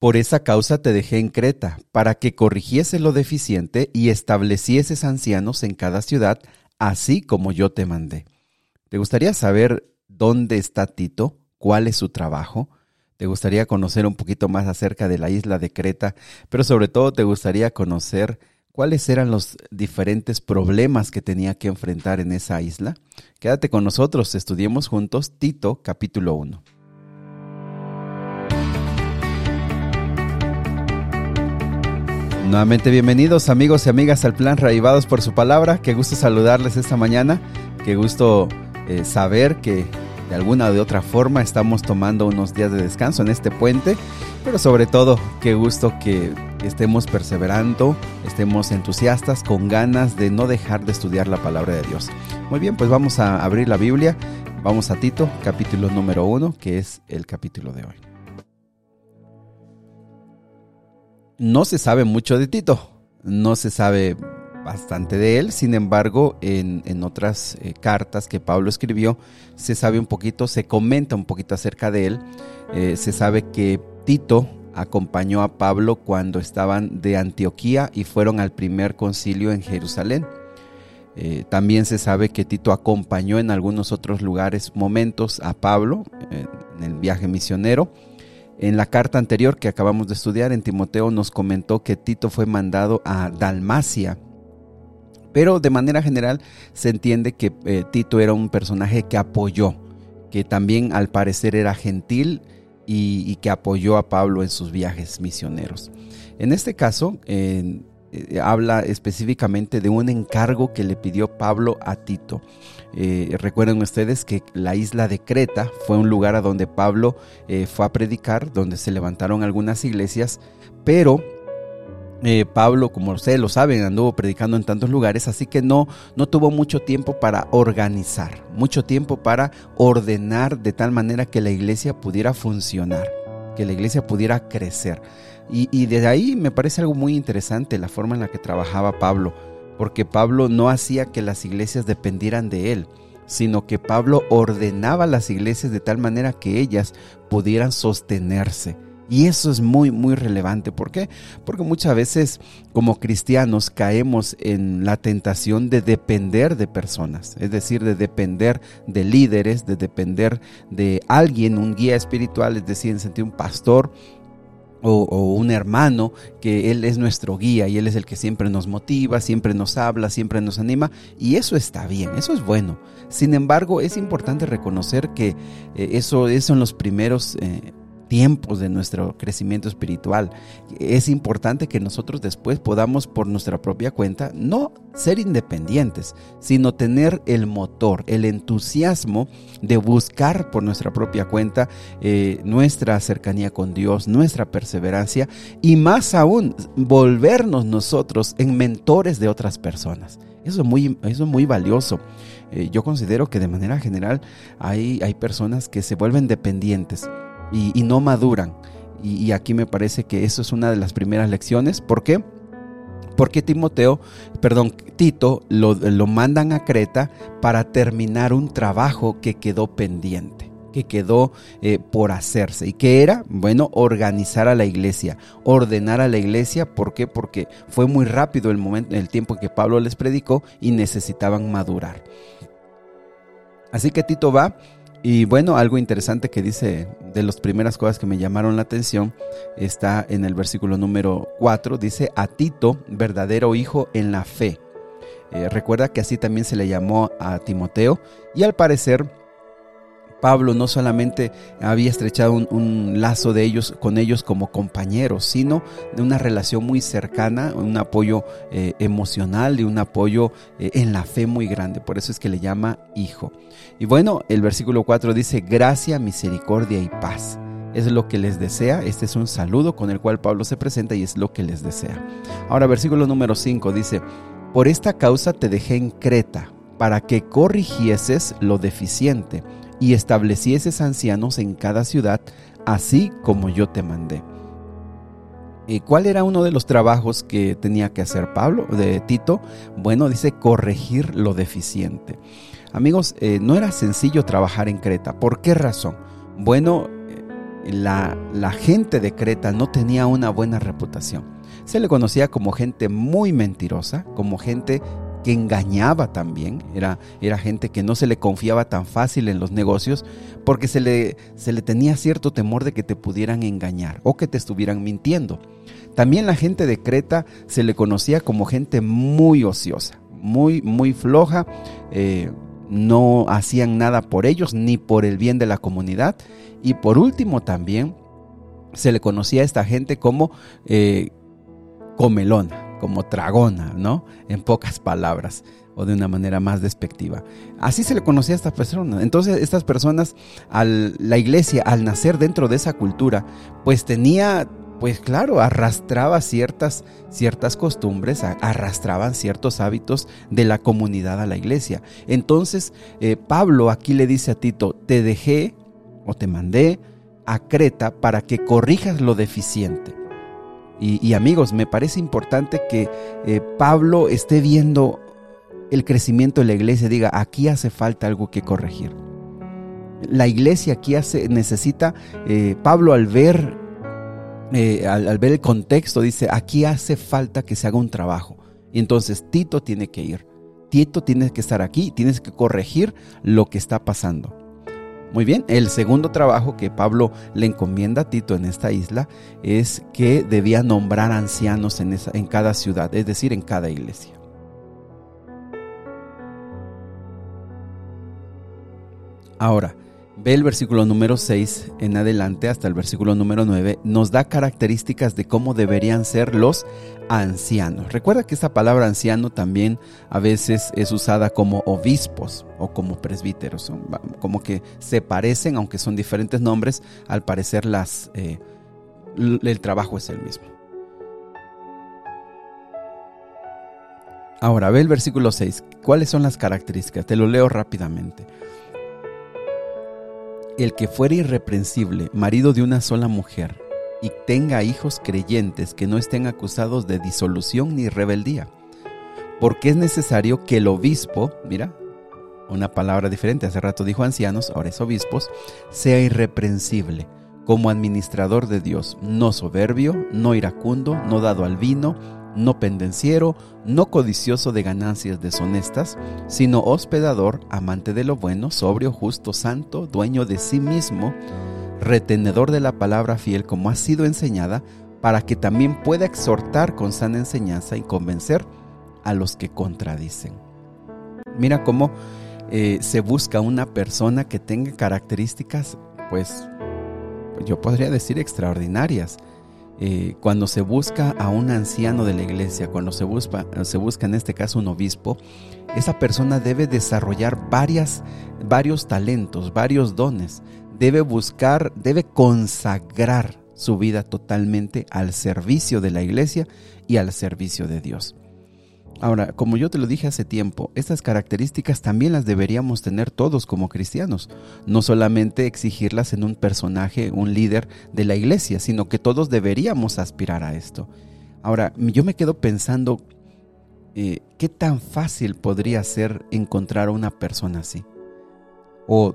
Por esa causa te dejé en Creta, para que corrigiese lo deficiente y establecieses ancianos en cada ciudad, así como yo te mandé. ¿Te gustaría saber dónde está Tito? ¿Cuál es su trabajo? ¿Te gustaría conocer un poquito más acerca de la isla de Creta? Pero sobre todo te gustaría conocer cuáles eran los diferentes problemas que tenía que enfrentar en esa isla. Quédate con nosotros, estudiemos juntos Tito capítulo 1. Nuevamente bienvenidos amigos y amigas al plan Raivados por su palabra. Qué gusto saludarles esta mañana. Qué gusto eh, saber que de alguna o de otra forma estamos tomando unos días de descanso en este puente. Pero sobre todo, qué gusto que estemos perseverando, estemos entusiastas, con ganas de no dejar de estudiar la palabra de Dios. Muy bien, pues vamos a abrir la Biblia. Vamos a Tito, capítulo número uno, que es el capítulo de hoy. No se sabe mucho de Tito, no se sabe bastante de él, sin embargo, en, otras eh, cartas que Pablo escribió, se sabe un poquito, se comenta un poquito acerca de él, eh, se sabe que Tito acompañó a Pablo cuando estaban de Antioquía y fueron al primer concilio en Jerusalén. Eh, también se sabe que Tito acompañó en algunos otros lugares, momentos a Pablo en el viaje misionero en la carta anterior que acabamos de estudiar en Timoteo nos comentó que Tito fue mandado a Dalmacia. Pero de manera general se entiende que eh, Tito era un personaje que apoyó, que también al parecer era gentil y, que apoyó a Pablo en sus viajes misioneros. En este caso, habla específicamente de un encargo que le pidió Pablo a Tito. Eh, recuerden ustedes que la isla de Creta fue un lugar a donde Pablo eh, fue a predicar, donde se levantaron algunas iglesias, pero eh, Pablo, como ustedes lo saben, anduvo predicando en tantos lugares, así que no, no tuvo mucho tiempo para organizar, mucho tiempo para ordenar de tal manera que la iglesia pudiera funcionar, que la iglesia pudiera crecer. Y, y desde ahí me parece algo muy interesante la forma en la que trabajaba Pablo porque Pablo no hacía que las iglesias dependieran de él, sino que Pablo ordenaba las iglesias de tal manera que ellas pudieran sostenerse. Y eso es muy, muy relevante. ¿Por qué? Porque muchas veces como cristianos caemos en la tentación de depender de personas, es decir, de depender de líderes, de depender de alguien, un guía espiritual, es decir, en sentido un pastor, o, un hermano que Él es nuestro guía y Él es el que siempre nos motiva, siempre nos habla, siempre nos anima y eso está bien, eso es bueno. Sin embargo, es importante reconocer que eh, eso, eso en los primeros eh, tiempos de nuestro crecimiento espiritual. Es importante que nosotros después podamos por nuestra propia cuenta no ser independientes, sino tener el motor, el entusiasmo de buscar por nuestra propia cuenta eh, nuestra cercanía con Dios, nuestra perseverancia y más aún volvernos nosotros en mentores de otras personas. Eso es muy, eso es muy valioso. Eh, yo considero que de manera general hay, hay personas que se vuelven dependientes y, no maduran. Y, aquí me parece que eso es una de las primeras lecciones. ¿Por qué? Porque Timoteo, perdón, Tito lo, mandan a Creta para terminar un trabajo que quedó pendiente, que quedó eh, por hacerse. ¿Y que era? Bueno, organizar a la iglesia, ordenar a la iglesia. ¿Por qué? Porque fue muy rápido el momento, el tiempo que Pablo les predicó y necesitaban madurar. Así que Tito va y bueno, algo interesante que dice de las primeras cosas que me llamaron la atención está en el versículo número 4, dice a Tito, verdadero hijo en la fe. Eh, recuerda que así también se le llamó a Timoteo y al parecer Pablo no solamente había estrechado un, lazo de ellos con ellos como compañeros, sino de una relación muy cercana, un apoyo eh, emocional y un apoyo eh, en la fe muy grande. Por eso es que le llama hijo. Y bueno, el versículo 4 dice, gracia, misericordia y paz. Es lo que les desea. Este es un saludo con el cual Pablo se presenta y es lo que les desea. Ahora, versículo número 5 dice, por esta causa te dejé en Creta, para que corrigieses lo deficiente y establecieses ancianos en cada ciudad, así como yo te mandé. ¿Y cuál era uno de los trabajos que tenía que hacer Pablo, de Tito? Bueno, dice corregir lo deficiente. Amigos, eh, no era sencillo trabajar en Creta. ¿Por qué razón? Bueno, la, la gente de Creta no tenía una buena reputación. Se le conocía como gente muy mentirosa, como gente que engañaba también, era, era gente que no se le confiaba tan fácil en los negocios porque se le, se le tenía cierto temor de que te pudieran engañar o que te estuvieran mintiendo. También la gente de Creta se le conocía como gente muy ociosa, muy, muy floja, eh, no hacían nada por ellos ni por el bien de la comunidad. Y por último también se le conocía a esta gente como eh, comelona, como tragona, ¿no? En pocas palabras o de una manera más despectiva. Así se le conocía a estas personas. Entonces estas personas, la iglesia, al nacer dentro de esa cultura, pues tenía pues claro, arrastraba ciertas, ciertas costumbres, arrastraban ciertos hábitos de la comunidad a la iglesia. Entonces, eh, Pablo aquí le dice a Tito, te dejé o te mandé a Creta para que corrijas lo deficiente. Y, amigos, me parece importante que eh, Pablo esté viendo el crecimiento de la iglesia, diga, aquí hace falta algo que corregir. La iglesia aquí hace, necesita, eh, Pablo al ver eh, al, ver el contexto, dice, aquí hace falta que se haga un trabajo. Y entonces Tito tiene que ir. Tito tiene que estar aquí, tienes que corregir lo que está pasando. Muy bien, el segundo trabajo que Pablo le encomienda a Tito en esta isla es que debía nombrar ancianos en, esa, en cada ciudad, es decir, en cada iglesia. Ahora, Ve el versículo número 6 en adelante hasta el versículo número 9, nos da características de cómo deberían ser los ancianos. Recuerda que esta palabra anciano también a veces es usada como obispos o como presbíteros, como que se parecen, aunque son diferentes nombres, al parecer las, eh, el trabajo es el mismo. Ahora, ve el versículo 6. ¿Cuáles son las características? Te lo leo rápidamente el que fuera irreprensible, marido de una sola mujer, y tenga hijos creyentes que no estén acusados de disolución ni rebeldía. Porque es necesario que el obispo, mira, una palabra diferente, hace rato dijo ancianos, ahora es obispos, sea irreprensible como administrador de Dios, no soberbio, no iracundo, no dado al vino, no pendenciero, no codicioso de ganancias deshonestas, sino hospedador, amante de lo bueno, sobrio, justo, santo, dueño de sí mismo, retenedor de la palabra fiel como ha sido enseñada, para que también pueda exhortar con sana enseñanza y convencer a los que contradicen. Mira cómo eh, se busca una persona que tenga características, pues yo podría decir extraordinarias eh, cuando se busca a un anciano de la iglesia, cuando se busca, se busca en este caso un obispo, esa persona debe desarrollar varias, varios talentos, varios dones. Debe buscar, debe consagrar su vida totalmente al servicio de la iglesia y al servicio de Dios. Ahora, como yo te lo dije hace tiempo, estas características también las deberíamos tener todos como cristianos, no solamente exigirlas en un personaje, un líder de la iglesia, sino que todos deberíamos aspirar a esto. Ahora, yo me quedo pensando, eh, ¿qué tan fácil podría ser encontrar a una persona así? O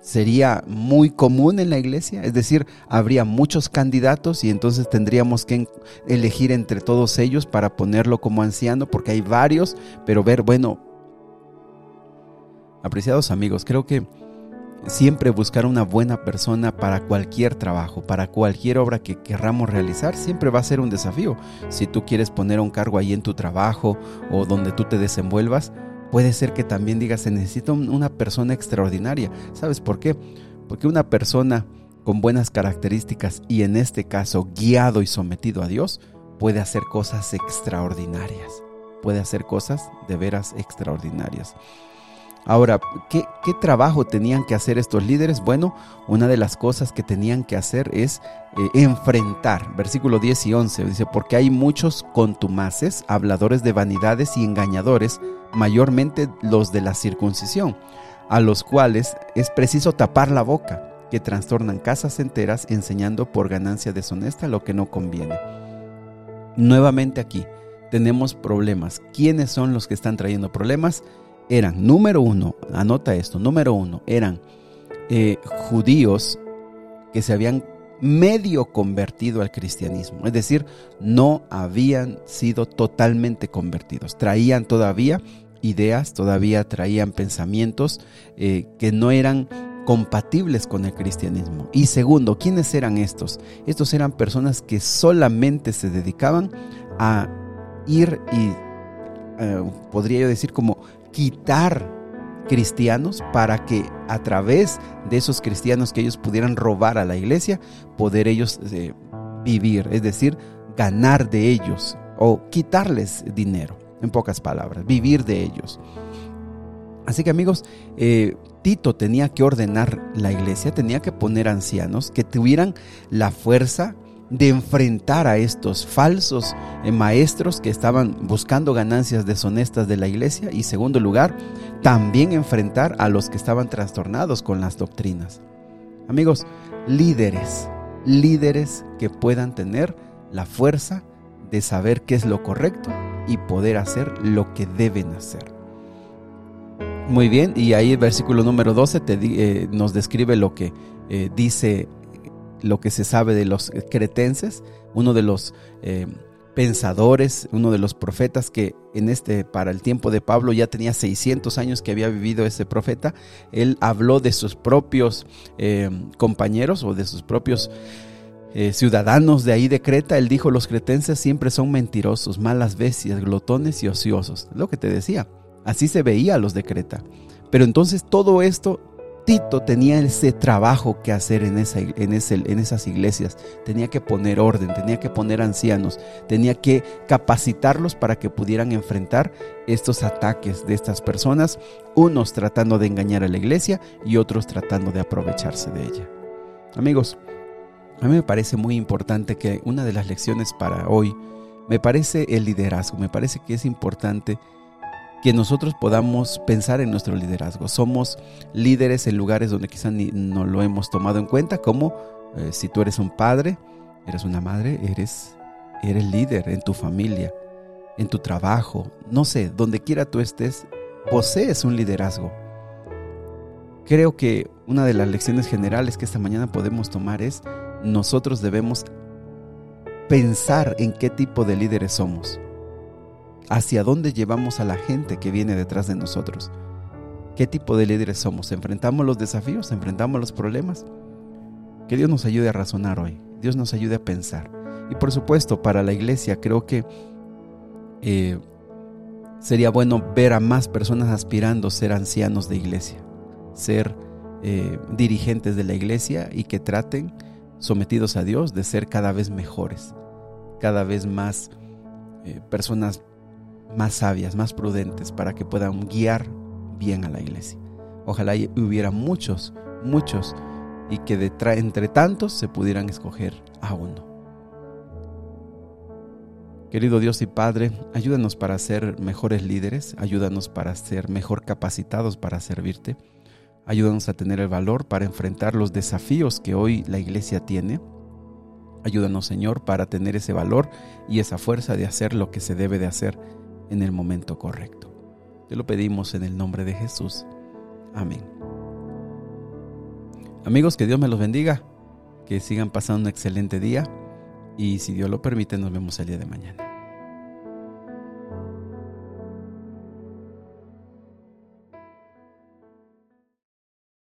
sería muy común en la iglesia, es decir, habría muchos candidatos y entonces tendríamos que elegir entre todos ellos para ponerlo como anciano, porque hay varios, pero ver, bueno, apreciados amigos, creo que siempre buscar una buena persona para cualquier trabajo, para cualquier obra que querramos realizar, siempre va a ser un desafío. Si tú quieres poner un cargo ahí en tu trabajo o donde tú te desenvuelvas, Puede ser que también digas, se necesita una persona extraordinaria. ¿Sabes por qué? Porque una persona con buenas características y en este caso guiado y sometido a Dios puede hacer cosas extraordinarias. Puede hacer cosas de veras extraordinarias. Ahora, ¿qué, trabajo tenían que hacer estos líderes? Bueno, una de las cosas que tenían que hacer es eh, enfrentar, versículo 10 y 11, dice, porque hay muchos contumaces, habladores de vanidades y engañadores, mayormente los de la circuncisión, a los cuales es preciso tapar la boca, que trastornan casas enteras enseñando por ganancia deshonesta lo que no conviene. Nuevamente aquí tenemos problemas. ¿Quiénes son los que están trayendo problemas? Eran, número uno, anota esto, número uno, eran eh, judíos que se habían medio convertido al cristianismo, es decir, no habían sido totalmente convertidos, traían todavía ideas, todavía traían pensamientos eh, que no eran compatibles con el cristianismo. Y segundo, ¿quiénes eran estos? Estos eran personas que solamente se dedicaban a ir y, eh, podría yo decir, como quitar cristianos para que a través de esos cristianos que ellos pudieran robar a la iglesia, poder ellos eh, vivir, es decir, ganar de ellos o quitarles dinero, en pocas palabras, vivir de ellos. Así que amigos, eh, Tito tenía que ordenar la iglesia, tenía que poner ancianos que tuvieran la fuerza de enfrentar a estos falsos eh, maestros que estaban buscando ganancias deshonestas de la iglesia y segundo lugar, también enfrentar a los que estaban trastornados con las doctrinas. Amigos, líderes, líderes que puedan tener la fuerza de saber qué es lo correcto y poder hacer lo que deben hacer. Muy bien, y ahí el versículo número 12 te, eh, nos describe lo que eh, dice, lo que se sabe de los cretenses, uno de los eh, pensadores, uno de los profetas que en este, para el tiempo de Pablo ya tenía 600 años que había vivido ese profeta, él habló de sus propios compañeros o de sus propios ciudadanos de ahí de Creta, él dijo, los cretenses siempre son mentirosos, malas bestias, glotones y ociosos. Lo que te decía, Así se veía a los de Creta. Pero entonces todo esto, Tito tenía ese trabajo que hacer en, en esas iglesias. Tenía que poner orden, tenía que poner ancianos, tenía que capacitarlos para que pudieran enfrentar estos ataques de estas personas, unos tratando de engañar a la iglesia y otros tratando de aprovecharse de ella. Amigos, a mí me parece muy importante que una de las lecciones para hoy me parece el liderazgo, me parece que es importante que nosotros podamos pensar en nuestro liderazgo. Somos líderes en lugares donde quizá ni no lo hemos tomado en cuenta, como eh, si tú eres un padre, eres una madre, eres, eres líder en tu familia, en tu trabajo, no sé, donde quiera tú estés, posees un liderazgo. Creo que una de las lecciones generales que esta mañana podemos tomar es nosotros debemos pensar en qué tipo de líderes somos hacia dónde llevamos a la gente que viene detrás de nosotros. ¿Qué tipo de líderes somos? ¿Enfrentamos los desafíos? ¿Enfrentamos los problemas? Que Dios nos ayude a razonar hoy. Dios nos ayude a pensar. Y por supuesto, para la iglesia creo que eh, sería bueno ver a más personas aspirando a ser ancianos de iglesia, ser eh, dirigentes de la iglesia y que traten, sometidos a Dios, de ser cada vez mejores, cada vez más eh, personas más sabias, más prudentes, para que puedan guiar bien a la iglesia. Ojalá hubiera muchos, muchos, y que de entre tantos se pudieran escoger a uno. Querido Dios y Padre, ayúdanos para ser mejores líderes, ayúdanos para ser mejor capacitados para servirte, ayúdanos a tener el valor para enfrentar los desafíos que hoy la iglesia tiene. Ayúdanos, Señor, para tener ese valor y esa fuerza de hacer lo que se debe de hacer en el momento correcto. Te lo pedimos en el nombre de Jesús. Amén. Amigos, que Dios me los bendiga, que sigan pasando un excelente día y si Dios lo permite nos vemos el día de mañana.